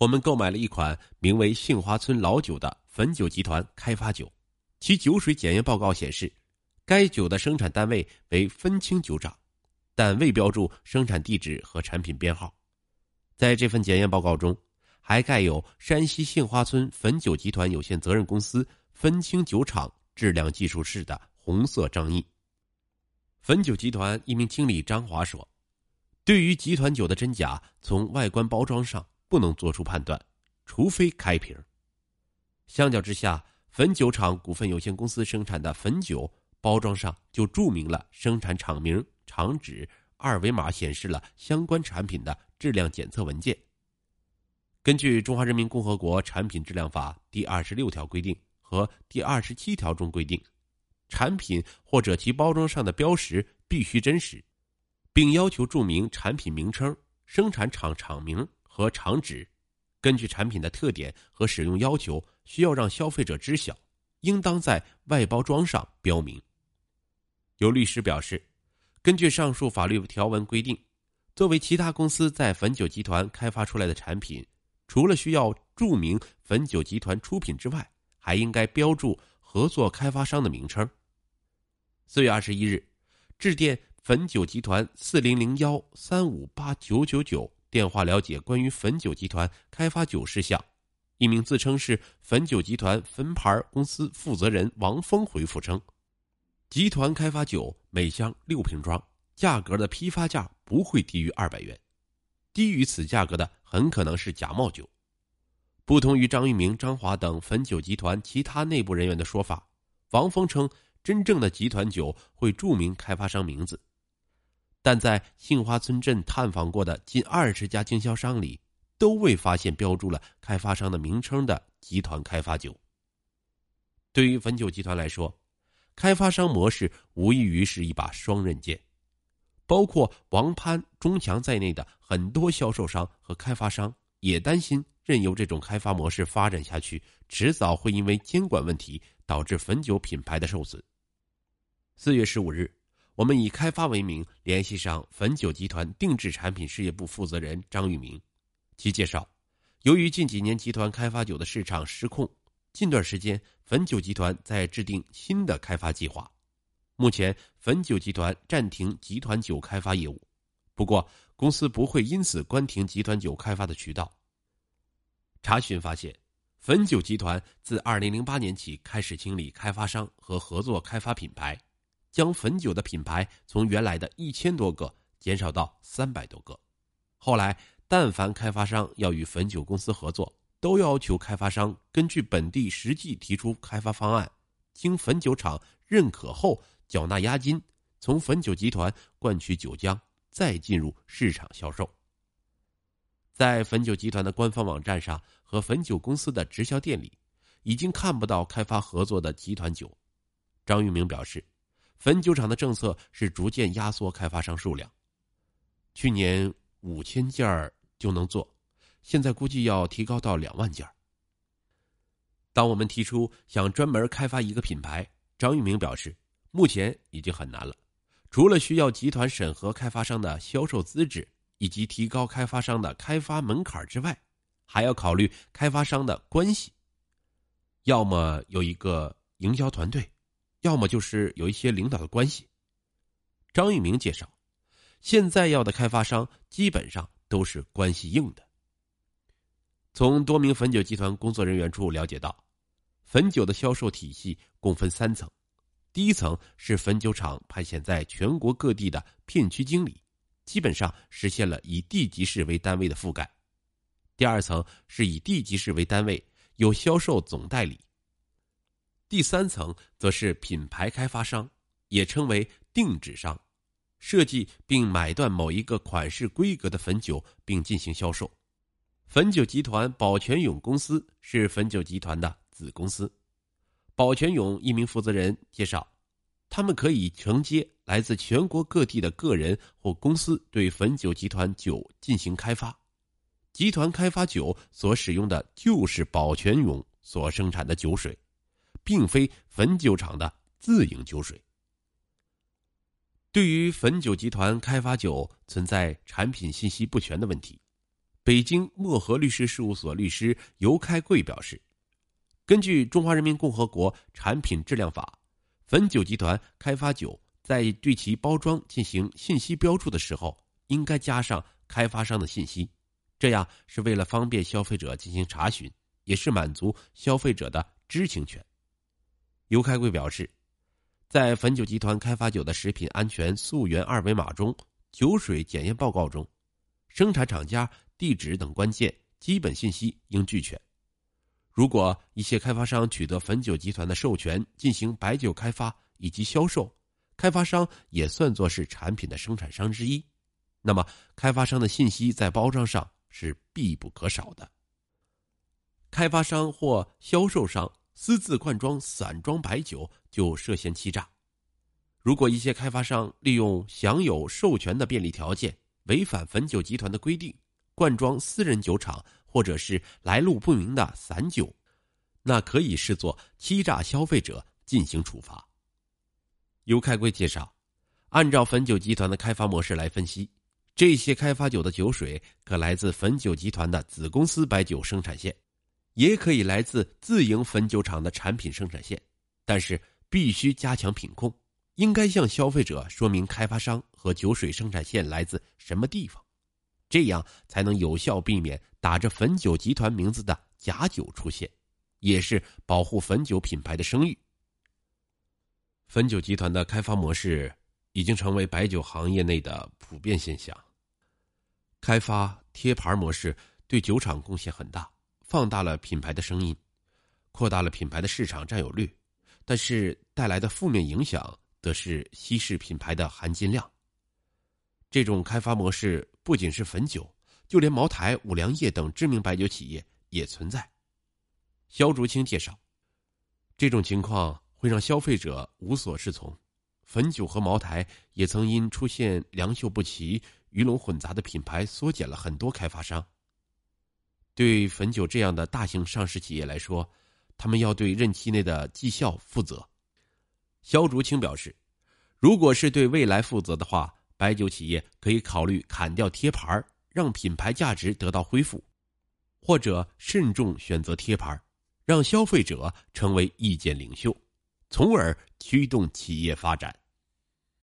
我们购买了一款名为“杏花村老酒”的汾酒集团开发酒，其酒水检验报告显示，该酒的生产单位为汾清酒厂，但未标注生产地址和产品编号。在这份检验报告中，还盖有山西杏花村汾酒集团有限责任公司汾清酒厂质量技术室的红色章印。汾酒集团一名经理张华说：“对于集团酒的真假，从外观包装上。”不能做出判断，除非开瓶。相较之下，汾酒厂股份有限公司生产的汾酒包装上就注明了生产厂名、厂址，二维码显示了相关产品的质量检测文件。根据《中华人民共和国产品质量法》第二十六条规定和第二十七条中规定，产品或者其包装上的标识必须真实，并要求注明产品名称、生产厂厂名。和厂址，根据产品的特点和使用要求，需要让消费者知晓，应当在外包装上标明。有律师表示，根据上述法律条文规定，作为其他公司在汾酒集团开发出来的产品，除了需要注明汾酒集团出品之外，还应该标注合作开发商的名称。四月二十一日，致电汾酒集团四零零幺三五八九九九。电话了解关于汾酒集团开发酒事项，一名自称是汾酒集团汾牌公司负责人王峰回复称，集团开发酒每箱六瓶装，价格的批发价不会低于二百元，低于此价格的很可能是假冒酒。不同于张玉明、张华等汾酒集团其他内部人员的说法，王峰称真正的集团酒会注明开发商名字。但在杏花村镇探访过的近二十家经销商里，都未发现标注了开发商的名称的集团开发酒。对于汾酒集团来说，开发商模式无异于是一把双刃剑，包括王潘、钟强在内的很多销售商和开发商也担心，任由这种开发模式发展下去，迟早会因为监管问题导致汾酒品牌的受损。四月十五日。我们以开发为名联系上汾酒集团定制产品事业部负责人张玉明，其介绍，由于近几年集团开发酒的市场失控，近段时间汾酒集团在制定新的开发计划。目前汾酒集团暂停集团酒开发业务，不过公司不会因此关停集团酒开发的渠道。查询发现，汾酒集团自二零零八年起开始清理开发商和合作开发品牌。将汾酒的品牌从原来的一千多个减少到三百多个。后来，但凡开发商要与汾酒公司合作，都要求开发商根据本地实际提出开发方案，经汾酒厂认可后缴纳押金，从汾酒集团灌取酒浆，再进入市场销售。在汾酒集团的官方网站上和汾酒公司的直销店里，已经看不到开发合作的集团酒。张玉明表示。汾酒厂的政策是逐渐压缩开发商数量，去年五千件就能做，现在估计要提高到两万件。当我们提出想专门开发一个品牌，张玉明表示，目前已经很难了，除了需要集团审核开发商的销售资质以及提高开发商的开发门槛之外，还要考虑开发商的关系，要么有一个营销团队。要么就是有一些领导的关系。张玉明介绍，现在要的开发商基本上都是关系硬的。从多名汾酒集团工作人员处了解到，汾酒的销售体系共分三层：第一层是汾酒厂派遣在全国各地的片区经理，基本上实现了以地级市为单位的覆盖；第二层是以地级市为单位，有销售总代理。第三层则是品牌开发商，也称为定制商，设计并买断某一个款式规格的汾酒并进行销售。汾酒集团宝泉永公司是汾酒集团的子公司。宝泉永一名负责人介绍，他们可以承接来自全国各地的个人或公司对汾酒集团酒进行开发，集团开发酒所使用的就是宝泉永所生产的酒水。并非汾酒厂的自营酒水。对于汾酒集团开发酒存在产品信息不全的问题，北京漠河律师事务所律师尤开贵表示，根据《中华人民共和国产品质量法》，汾酒集团开发酒在对其包装进行信息标注的时候，应该加上开发商的信息，这样是为了方便消费者进行查询，也是满足消费者的知情权。尤开贵表示，在汾酒集团开发酒的食品安全溯源二维码中，酒水检验报告中，生产厂家。地址等关键基本信息应俱全。如果一些开发商取得汾酒集团的授权进行白酒开发以及销售，开发商也算作是产品的生产商之一，那么开发商的信息在包装上是必不可少的。开发商或销售商私自灌装散装白酒就涉嫌欺诈。如果一些开发商利用享有授权的便利条件，违反汾酒集团的规定。灌装私人酒厂或者是来路不明的散酒，那可以视作欺诈消费者进行处罚。尤开贵介绍，按照汾酒集团的开发模式来分析，这些开发酒的酒水可来自汾酒集团的子公司白酒生产线，也可以来自自营汾酒厂的产品生产线，但是必须加强品控，应该向消费者说明开发商和酒水生产线来自什么地方。这样才能有效避免打着汾酒集团名字的假酒出现，也是保护汾酒品牌的声誉。汾酒集团的开发模式已经成为白酒行业内的普遍现象。开发贴牌模式对酒厂贡献很大，放大了品牌的声音，扩大了品牌的市场占有率，但是带来的负面影响则是稀释品牌的含金量。这种开发模式不仅是汾酒，就连茅台、五粮液等知名白酒企业也存在。肖竹清介绍，这种情况会让消费者无所适从。汾酒和茅台也曾因出现良莠不齐、鱼龙混杂的品牌，缩减了很多开发商。对汾酒这样的大型上市企业来说，他们要对任期内的绩效负责。肖竹清表示，如果是对未来负责的话。白酒企业可以考虑砍掉贴牌，让品牌价值得到恢复，或者慎重选择贴牌，让消费者成为意见领袖，从而驱动企业发展。